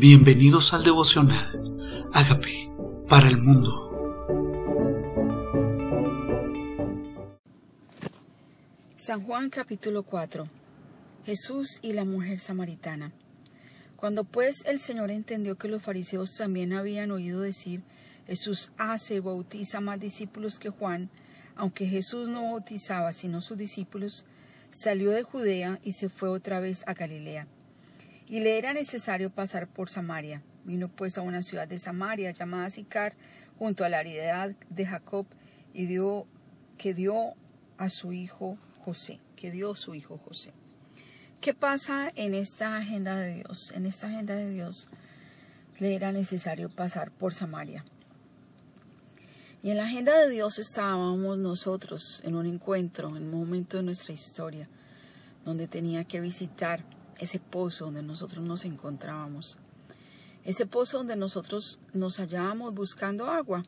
Bienvenidos al devocional. Hágame para el mundo. San Juan capítulo 4. Jesús y la mujer samaritana. Cuando pues el Señor entendió que los fariseos también habían oído decir, Jesús hace y bautiza más discípulos que Juan, aunque Jesús no bautizaba sino sus discípulos, salió de Judea y se fue otra vez a Galilea y le era necesario pasar por Samaria. Vino pues a una ciudad de Samaria llamada Sicar, junto a la heredad de Jacob, y dio que dio a su hijo José, que dio su hijo José. ¿Qué pasa en esta agenda de Dios? En esta agenda de Dios le era necesario pasar por Samaria. Y en la agenda de Dios estábamos nosotros en un encuentro, en un momento de nuestra historia, donde tenía que visitar ese pozo donde nosotros nos encontrábamos, ese pozo donde nosotros nos hallábamos buscando agua,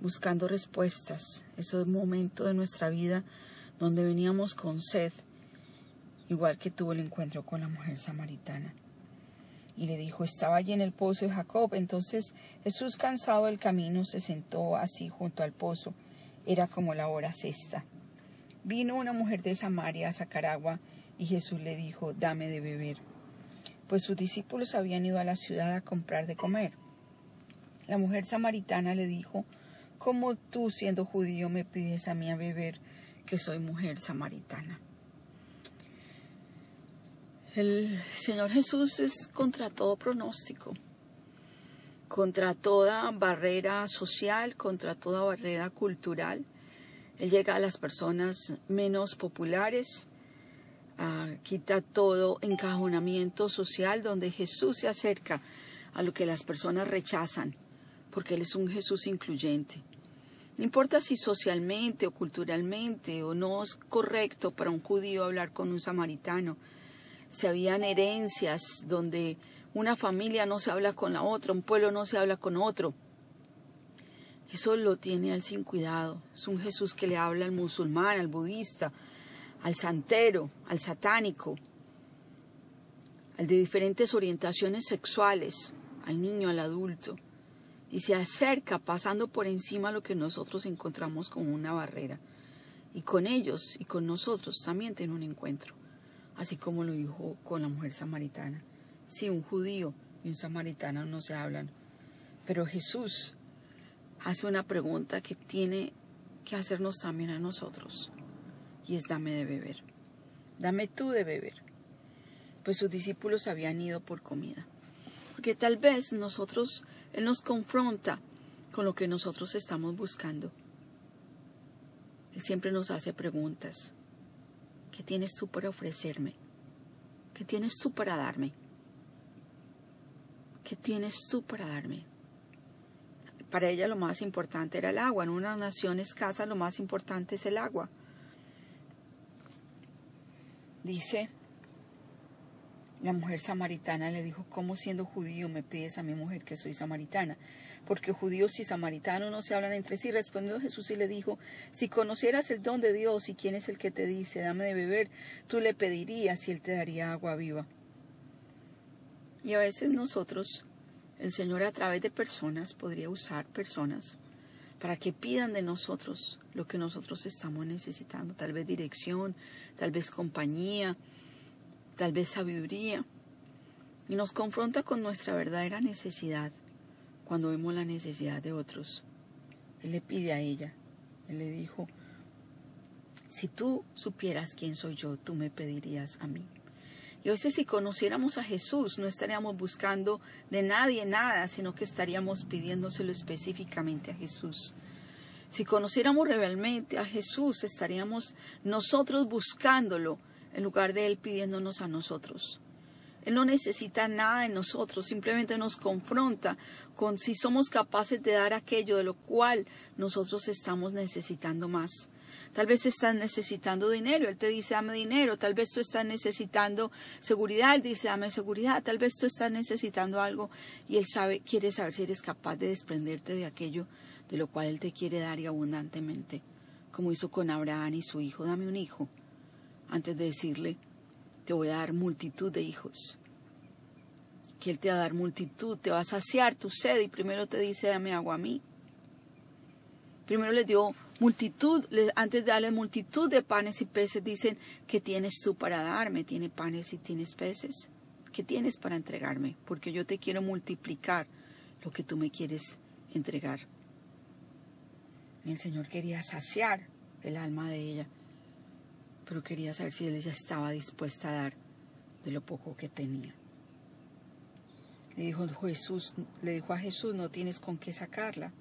buscando respuestas, ese momento de nuestra vida donde veníamos con sed, igual que tuvo el encuentro con la mujer samaritana. Y le dijo, estaba allí en el pozo de Jacob. Entonces Jesús, cansado del camino, se sentó así junto al pozo. Era como la hora sexta. Vino una mujer de Samaria a sacar agua y Jesús le dijo, dame de beber, pues sus discípulos habían ido a la ciudad a comprar de comer. La mujer samaritana le dijo, ¿cómo tú siendo judío me pides a mí a beber que soy mujer samaritana? El Señor Jesús es contra todo pronóstico, contra toda barrera social, contra toda barrera cultural. Él llega a las personas menos populares, quita todo encajonamiento social donde Jesús se acerca a lo que las personas rechazan, porque Él es un Jesús incluyente. No importa si socialmente o culturalmente o no es correcto para un judío hablar con un samaritano, si habían herencias donde una familia no se habla con la otra, un pueblo no se habla con otro. Eso lo tiene él sin cuidado. Es un Jesús que le habla al musulmán, al budista, al santero, al satánico, al de diferentes orientaciones sexuales, al niño, al adulto, y se acerca pasando por encima lo que nosotros encontramos como una barrera. Y con ellos y con nosotros también tiene un encuentro, así como lo dijo con la mujer samaritana. Sí, un judío y un samaritano no se hablan, pero Jesús hace una pregunta que tiene que hacernos también a nosotros y es dame de beber. Dame tú de beber. Pues sus discípulos habían ido por comida. Porque tal vez nosotros, Él nos confronta con lo que nosotros estamos buscando. Él siempre nos hace preguntas. ¿Qué tienes tú para ofrecerme? ¿Qué tienes tú para darme? ¿Qué tienes tú para darme? Para ella lo más importante era el agua. En una nación escasa lo más importante es el agua. Dice, la mujer samaritana le dijo, ¿cómo siendo judío me pides a mi mujer que soy samaritana? Porque judíos y samaritanos no se hablan entre sí. Respondió Jesús y le dijo, si conocieras el don de Dios y quién es el que te dice, dame de beber, tú le pedirías y él te daría agua viva. Y a veces nosotros, el Señor a través de personas, podría usar personas para que pidan de nosotros lo que nosotros estamos necesitando, tal vez dirección, tal vez compañía, tal vez sabiduría, y nos confronta con nuestra verdadera necesidad cuando vemos la necesidad de otros. Él le pide a ella, él le dijo, si tú supieras quién soy yo, tú me pedirías a mí. Y a veces si conociéramos a Jesús, no estaríamos buscando de nadie nada, sino que estaríamos pidiéndoselo específicamente a Jesús. Si conociéramos realmente a Jesús, estaríamos nosotros buscándolo en lugar de Él pidiéndonos a nosotros. Él no necesita nada de nosotros, simplemente nos confronta con si somos capaces de dar aquello de lo cual nosotros estamos necesitando más. Tal vez estás necesitando dinero, Él te dice dame dinero, tal vez tú estás necesitando seguridad, Él dice dame seguridad, tal vez tú estás necesitando algo. Y Él sabe, quiere saber si eres capaz de desprenderte de aquello de lo cual Él te quiere dar y abundantemente, como hizo con Abraham y su hijo, dame un hijo, antes de decirle, te voy a dar multitud de hijos. que Él te va a dar multitud, te va a saciar tu sed. Y primero te dice, dame agua a mí. Primero le dio multitud, antes de darle multitud de panes y peces, dicen, ¿qué tienes tú para darme? ¿Tiene panes y tienes peces? ¿Qué tienes para entregarme? Porque yo te quiero multiplicar lo que tú me quieres entregar. el Señor quería saciar el alma de ella, pero quería saber si ella estaba dispuesta a dar de lo poco que tenía. Le dijo Jesús, le dijo a Jesús, no tienes con qué sacarla.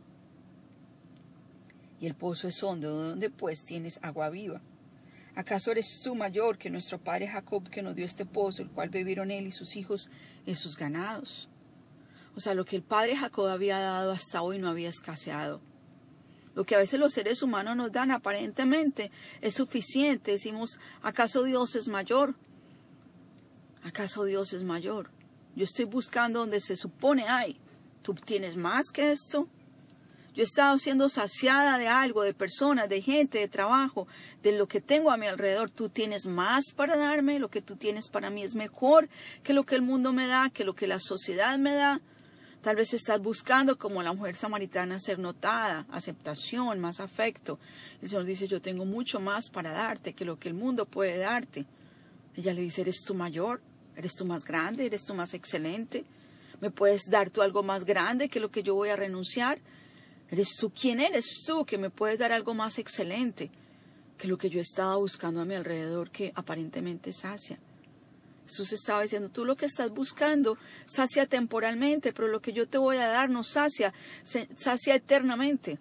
Y el pozo es hondo, donde pues tienes agua viva. ¿Acaso eres tú mayor que nuestro padre Jacob que nos dio este pozo, el cual bebieron él y sus hijos y sus ganados? O sea, lo que el padre Jacob había dado hasta hoy no había escaseado. Lo que a veces los seres humanos nos dan aparentemente es suficiente. Decimos, ¿acaso Dios es mayor? ¿Acaso Dios es mayor? Yo estoy buscando donde se supone hay. ¿Tú tienes más que esto? Yo he estado siendo saciada de algo, de personas, de gente, de trabajo, de lo que tengo a mi alrededor. Tú tienes más para darme, lo que tú tienes para mí es mejor que lo que el mundo me da, que lo que la sociedad me da. Tal vez estás buscando, como la mujer samaritana, ser notada, aceptación, más afecto. El Señor dice, yo tengo mucho más para darte que lo que el mundo puede darte. Ella le dice, ¿eres tú mayor? ¿Eres tú más grande? ¿Eres tú más excelente? ¿Me puedes dar tú algo más grande que lo que yo voy a renunciar? ¿Eres tú quién eres tú que me puedes dar algo más excelente que lo que yo estaba buscando a mi alrededor que aparentemente sacia? Jesús estaba diciendo, tú lo que estás buscando sacia temporalmente, pero lo que yo te voy a dar no sacia, sacia eternamente.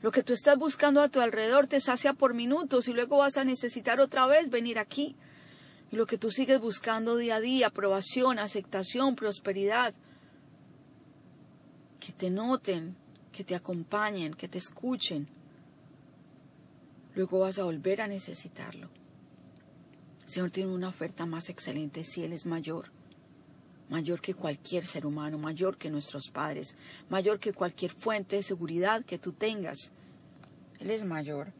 Lo que tú estás buscando a tu alrededor te sacia por minutos y luego vas a necesitar otra vez venir aquí. Y lo que tú sigues buscando día a día, aprobación, aceptación, prosperidad, que te noten, que te acompañen, que te escuchen, luego vas a volver a necesitarlo. Señor tiene una oferta más excelente si Él es mayor, mayor que cualquier ser humano, mayor que nuestros padres, mayor que cualquier fuente de seguridad que tú tengas. Él es mayor.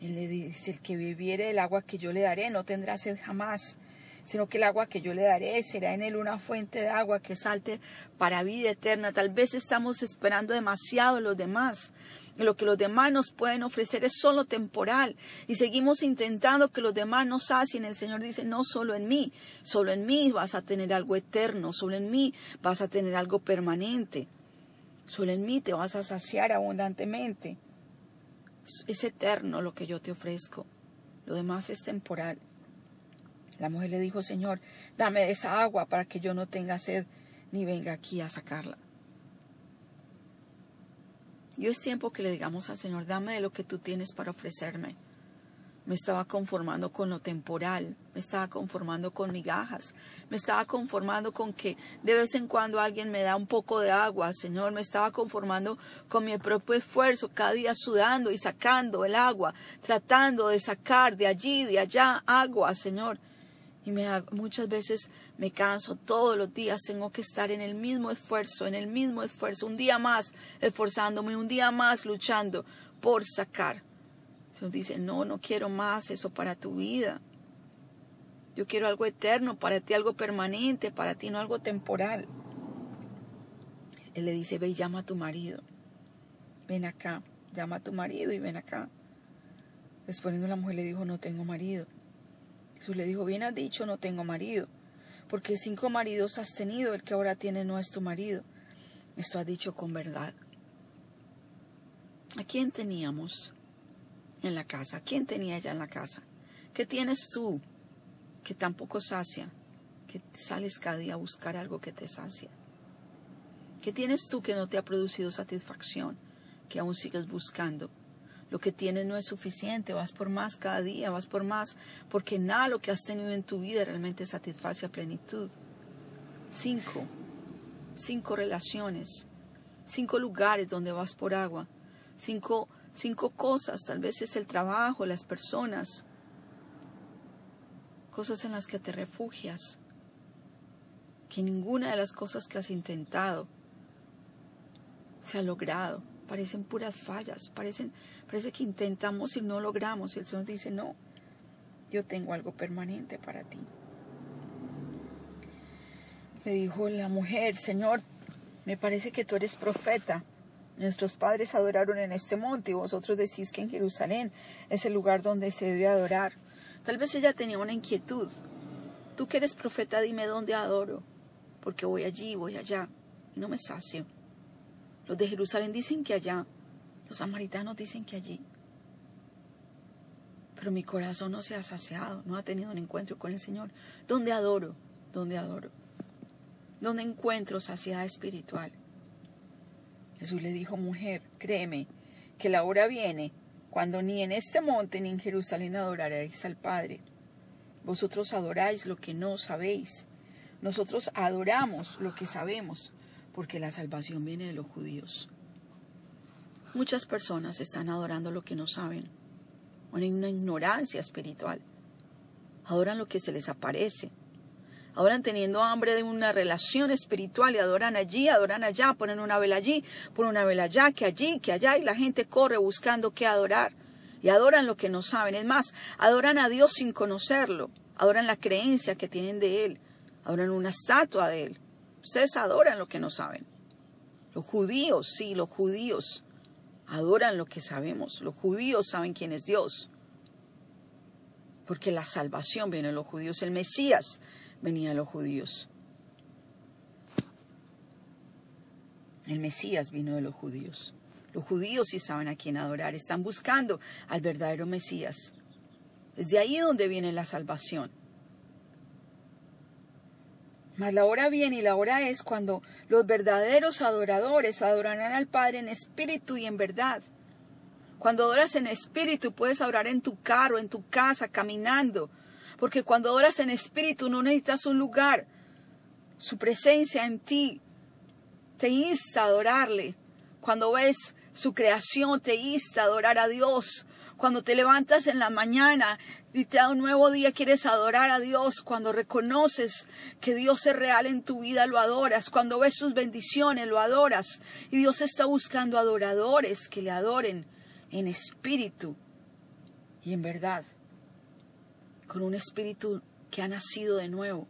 Él le dice, el que bebiere el agua que yo le daré no tendrá sed jamás sino que el agua que yo le daré será en él una fuente de agua que salte para vida eterna. Tal vez estamos esperando demasiado de los demás. lo que los demás nos pueden ofrecer es solo temporal y seguimos intentando que los demás nos hacen. El Señor dice, no solo en mí, solo en mí vas a tener algo eterno, solo en mí vas a tener algo permanente, solo en mí te vas a saciar abundantemente. Es eterno lo que yo te ofrezco, lo demás es temporal. La mujer le dijo, Señor, dame esa agua para que yo no tenga sed ni venga aquí a sacarla. Yo es tiempo que le digamos al Señor, dame de lo que tú tienes para ofrecerme. Me estaba conformando con lo temporal, me estaba conformando con migajas, me estaba conformando con que de vez en cuando alguien me da un poco de agua, Señor, me estaba conformando con mi propio esfuerzo, cada día sudando y sacando el agua, tratando de sacar de allí, de allá agua, Señor. Y me, muchas veces me canso, todos los días tengo que estar en el mismo esfuerzo, en el mismo esfuerzo, un día más esforzándome, un día más luchando por sacar. Dios dice, no, no quiero más eso para tu vida. Yo quiero algo eterno, para ti algo permanente, para ti no algo temporal. Él le dice, ve y llama a tu marido. Ven acá, llama a tu marido y ven acá. Respondiendo la mujer le dijo, no tengo marido. Jesús le dijo, bien has dicho, no tengo marido, porque cinco maridos has tenido, el que ahora tiene no es tu marido. Esto ha dicho con verdad. ¿A quién teníamos en la casa? ¿A quién tenía ella en la casa? ¿Qué tienes tú que tampoco sacia? Que sales cada día a buscar algo que te sacia. ¿Qué tienes tú que no te ha producido satisfacción? Que aún sigues buscando lo que tienes no es suficiente, vas por más cada día, vas por más, porque nada lo que has tenido en tu vida realmente satisface a plenitud. Cinco, cinco relaciones, cinco lugares donde vas por agua, cinco, cinco cosas, tal vez es el trabajo, las personas, cosas en las que te refugias, que ninguna de las cosas que has intentado se ha logrado, parecen puras fallas, parecen Parece que intentamos y no logramos. Y el Señor dice, no, yo tengo algo permanente para ti. Le dijo la mujer, Señor, me parece que tú eres profeta. Nuestros padres adoraron en este monte y vosotros decís que en Jerusalén es el lugar donde se debe adorar. Tal vez ella tenía una inquietud. Tú que eres profeta, dime dónde adoro, porque voy allí, voy allá, y no me sacio. Los de Jerusalén dicen que allá, los samaritanos dicen que allí. Pero mi corazón no se ha saciado, no ha tenido un encuentro con el Señor. ¿Dónde adoro? ¿Dónde adoro? ¿Dónde encuentro saciedad espiritual? Jesús le dijo, mujer, créeme, que la hora viene cuando ni en este monte ni en Jerusalén adoraréis al Padre. Vosotros adoráis lo que no sabéis. Nosotros adoramos lo que sabemos, porque la salvación viene de los judíos. Muchas personas están adorando lo que no saben, en una ignorancia espiritual. Adoran lo que se les aparece. Adoran teniendo hambre de una relación espiritual y adoran allí, adoran allá, ponen una vela allí, ponen una vela allá, que allí, que allá, y la gente corre buscando qué adorar. Y adoran lo que no saben. Es más, adoran a Dios sin conocerlo. Adoran la creencia que tienen de Él. Adoran una estatua de Él. Ustedes adoran lo que no saben. Los judíos, sí, los judíos adoran lo que sabemos. Los judíos saben quién es Dios. Porque la salvación viene de los judíos. El Mesías venía de los judíos. El Mesías vino de los judíos. Los judíos sí saben a quién adorar. Están buscando al verdadero Mesías. Es de ahí donde viene la salvación. Mas la hora viene y la hora es cuando los verdaderos adoradores adorarán al Padre en espíritu y en verdad. Cuando adoras en espíritu puedes adorar en tu carro, en tu casa, caminando. Porque cuando adoras en espíritu no necesitas un lugar. Su presencia en ti te insta a adorarle. Cuando ves su creación te insta a adorar a Dios. Cuando te levantas en la mañana y te da un nuevo día, quieres adorar a Dios. Cuando reconoces que Dios es real en tu vida, lo adoras. Cuando ves sus bendiciones, lo adoras. Y Dios está buscando adoradores que le adoren en espíritu y en verdad. Con un espíritu que ha nacido de nuevo.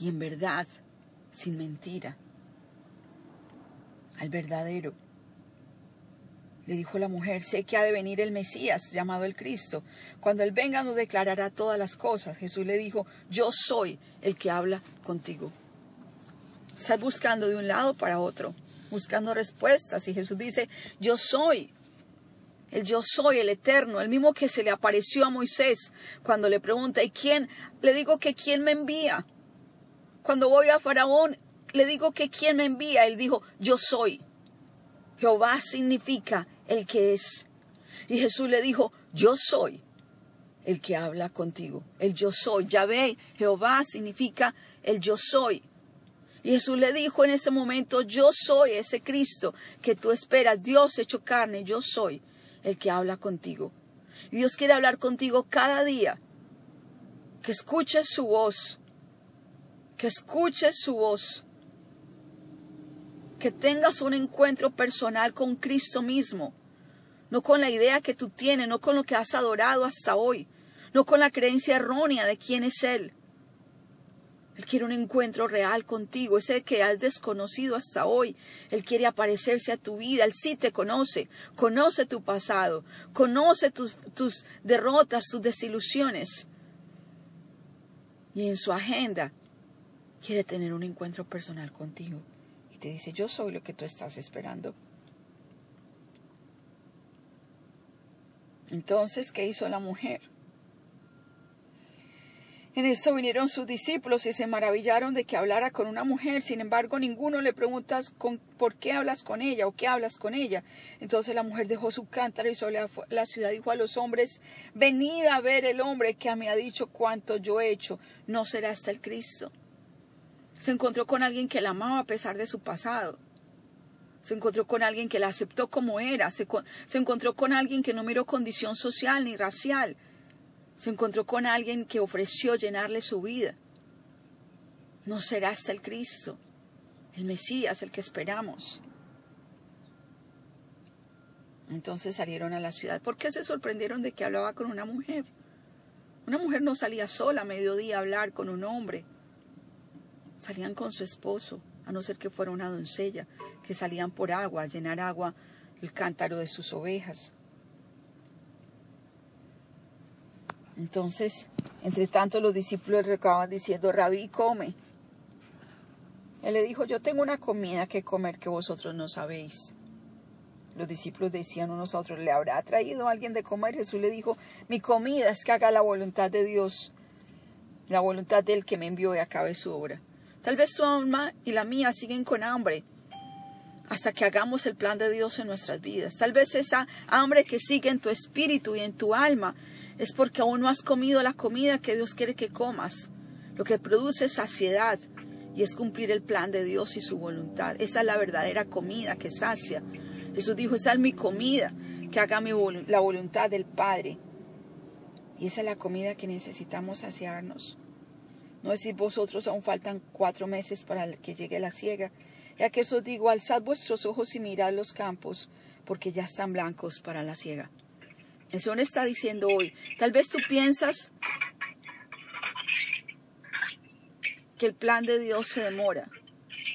Y en verdad, sin mentira. Al verdadero. Le dijo la mujer, sé que ha de venir el Mesías, llamado el Cristo. Cuando Él venga nos declarará todas las cosas. Jesús le dijo, yo soy el que habla contigo. Estás buscando de un lado para otro, buscando respuestas. Y Jesús dice, yo soy. El yo soy, el eterno, el mismo que se le apareció a Moisés cuando le pregunta, ¿y quién? Le digo que quién me envía. Cuando voy a Faraón, le digo que quién me envía. Él dijo, yo soy. Jehová significa el que es. Y Jesús le dijo, yo soy el que habla contigo. El yo soy. Yahvé, Jehová significa el yo soy. Y Jesús le dijo en ese momento, yo soy ese Cristo que tú esperas, Dios hecho carne, yo soy el que habla contigo. Y Dios quiere hablar contigo cada día. Que escuches su voz. Que escuches su voz. Que tengas un encuentro personal con Cristo mismo no con la idea que tú tienes, no con lo que has adorado hasta hoy, no con la creencia errónea de quién es Él. Él quiere un encuentro real contigo, ese que has desconocido hasta hoy. Él quiere aparecerse a tu vida, Él sí te conoce, conoce tu pasado, conoce tus, tus derrotas, tus desilusiones. Y en su agenda quiere tener un encuentro personal contigo. Y te dice, yo soy lo que tú estás esperando. Entonces, ¿qué hizo la mujer? En esto vinieron sus discípulos y se maravillaron de que hablara con una mujer. Sin embargo, ninguno le pregunta por qué hablas con ella o qué hablas con ella. Entonces la mujer dejó su cántaro y sobre la ciudad dijo a los hombres, venid a ver el hombre que me ha dicho cuánto yo he hecho. No será hasta el Cristo. Se encontró con alguien que la amaba a pesar de su pasado. Se encontró con alguien que la aceptó como era. Se, encontró con alguien que no miró condición social ni racial. Se encontró con alguien que ofreció llenarle su vida. No será hasta el Cristo, el Mesías, el que esperamos. Entonces salieron a la ciudad. ¿Por qué se sorprendieron de que hablaba con una mujer? Una mujer no salía sola a mediodía a hablar con un hombre. salían con su esposo, a no ser que fuera una doncella, que salían por agua, a llenar agua el cántaro de sus ovejas. Entonces, entre tanto, los discípulos recaban diciendo, Rabí, come. Él le dijo, yo tengo una comida que comer que vosotros no sabéis. Los discípulos decían unos a otros, ¿le habrá traído alguien de comer? Jesús le dijo, mi comida es que haga la voluntad de Dios, la voluntad del que me envió y acabe su obra. Tal vez su alma y la mía siguen con hambre hasta que hagamos el plan de Dios en nuestras vidas. Tal vez esa hambre que sigue en tu espíritu y en tu alma es porque aún no has comido la comida que Dios quiere que comas. Lo que produce saciedad y es cumplir el plan de Dios y su voluntad. Esa es la verdadera comida que sacia. Jesús dijo, esa es mi comida, que haga la voluntad del Padre. Y esa es la comida que necesitamos saciarnos. No decir vosotros aún faltan cuatro meses para que llegue la siega. Ya que os digo, alzad vuestros ojos y mirad los campos, porque ya están blancos para la siega. El Señor está diciendo hoy, tal vez tú piensas que el plan de Dios se demora,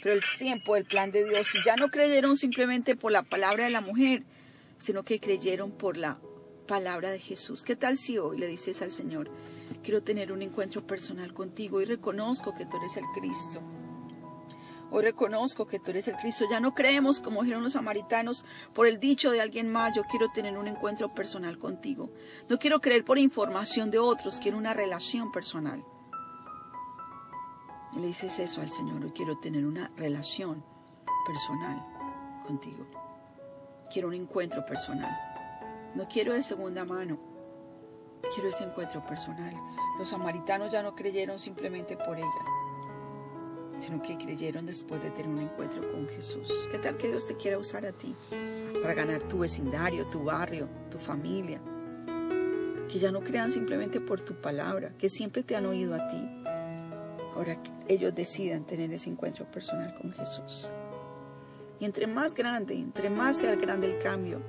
pero el tiempo del plan de Dios, ya no creyeron simplemente por la palabra de la mujer, sino que creyeron por la palabra de Jesús. ¿Qué tal si hoy le dices al Señor, quiero tener un encuentro personal contigo y reconozco que tú eres el Cristo? Hoy reconozco que tú eres el Cristo. Ya no creemos, como dijeron los samaritanos, por el dicho de alguien más. Yo quiero tener un encuentro personal contigo. No quiero creer por información de otros. Quiero una relación personal. Y le dices eso al Señor. Yo quiero tener una relación personal contigo. Quiero un encuentro personal. No quiero de segunda mano. Quiero ese encuentro personal. Los samaritanos ya no creyeron simplemente por ella sino que creyeron después de tener un encuentro con Jesús. ¿Qué tal que Dios te quiera usar a ti para ganar tu vecindario, tu barrio, tu familia? Que ya no crean simplemente por tu palabra, que siempre te han oído a ti. Ahora ellos decidan tener ese encuentro personal con Jesús. Y entre más grande, entre más sea grande el cambio,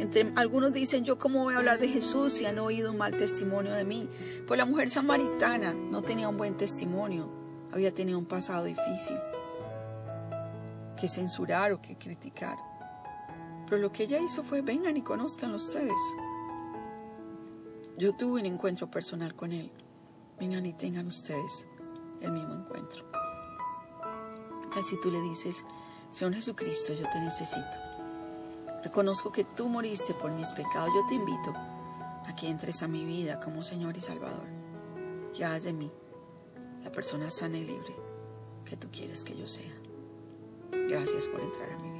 entre, algunos dicen, yo cómo voy a hablar de Jesús si han oído un mal testimonio de mí. Pues la mujer samaritana no tenía un buen testimonio había tenido un pasado difícil que censurar o que criticar. Pero lo que ella hizo fue, vengan y conozcan ustedes. Yo tuve un encuentro personal con Él. Vengan y tengan ustedes el mismo encuentro. Casi tú le dices, Señor Jesucristo, yo te necesito. Reconozco que tú moriste por mis pecados. Yo te invito a que entres a mi vida como Señor y Salvador. Ya haz de mí la persona sana y libre que tú quieres que yo sea. Gracias por entrar a mi vida.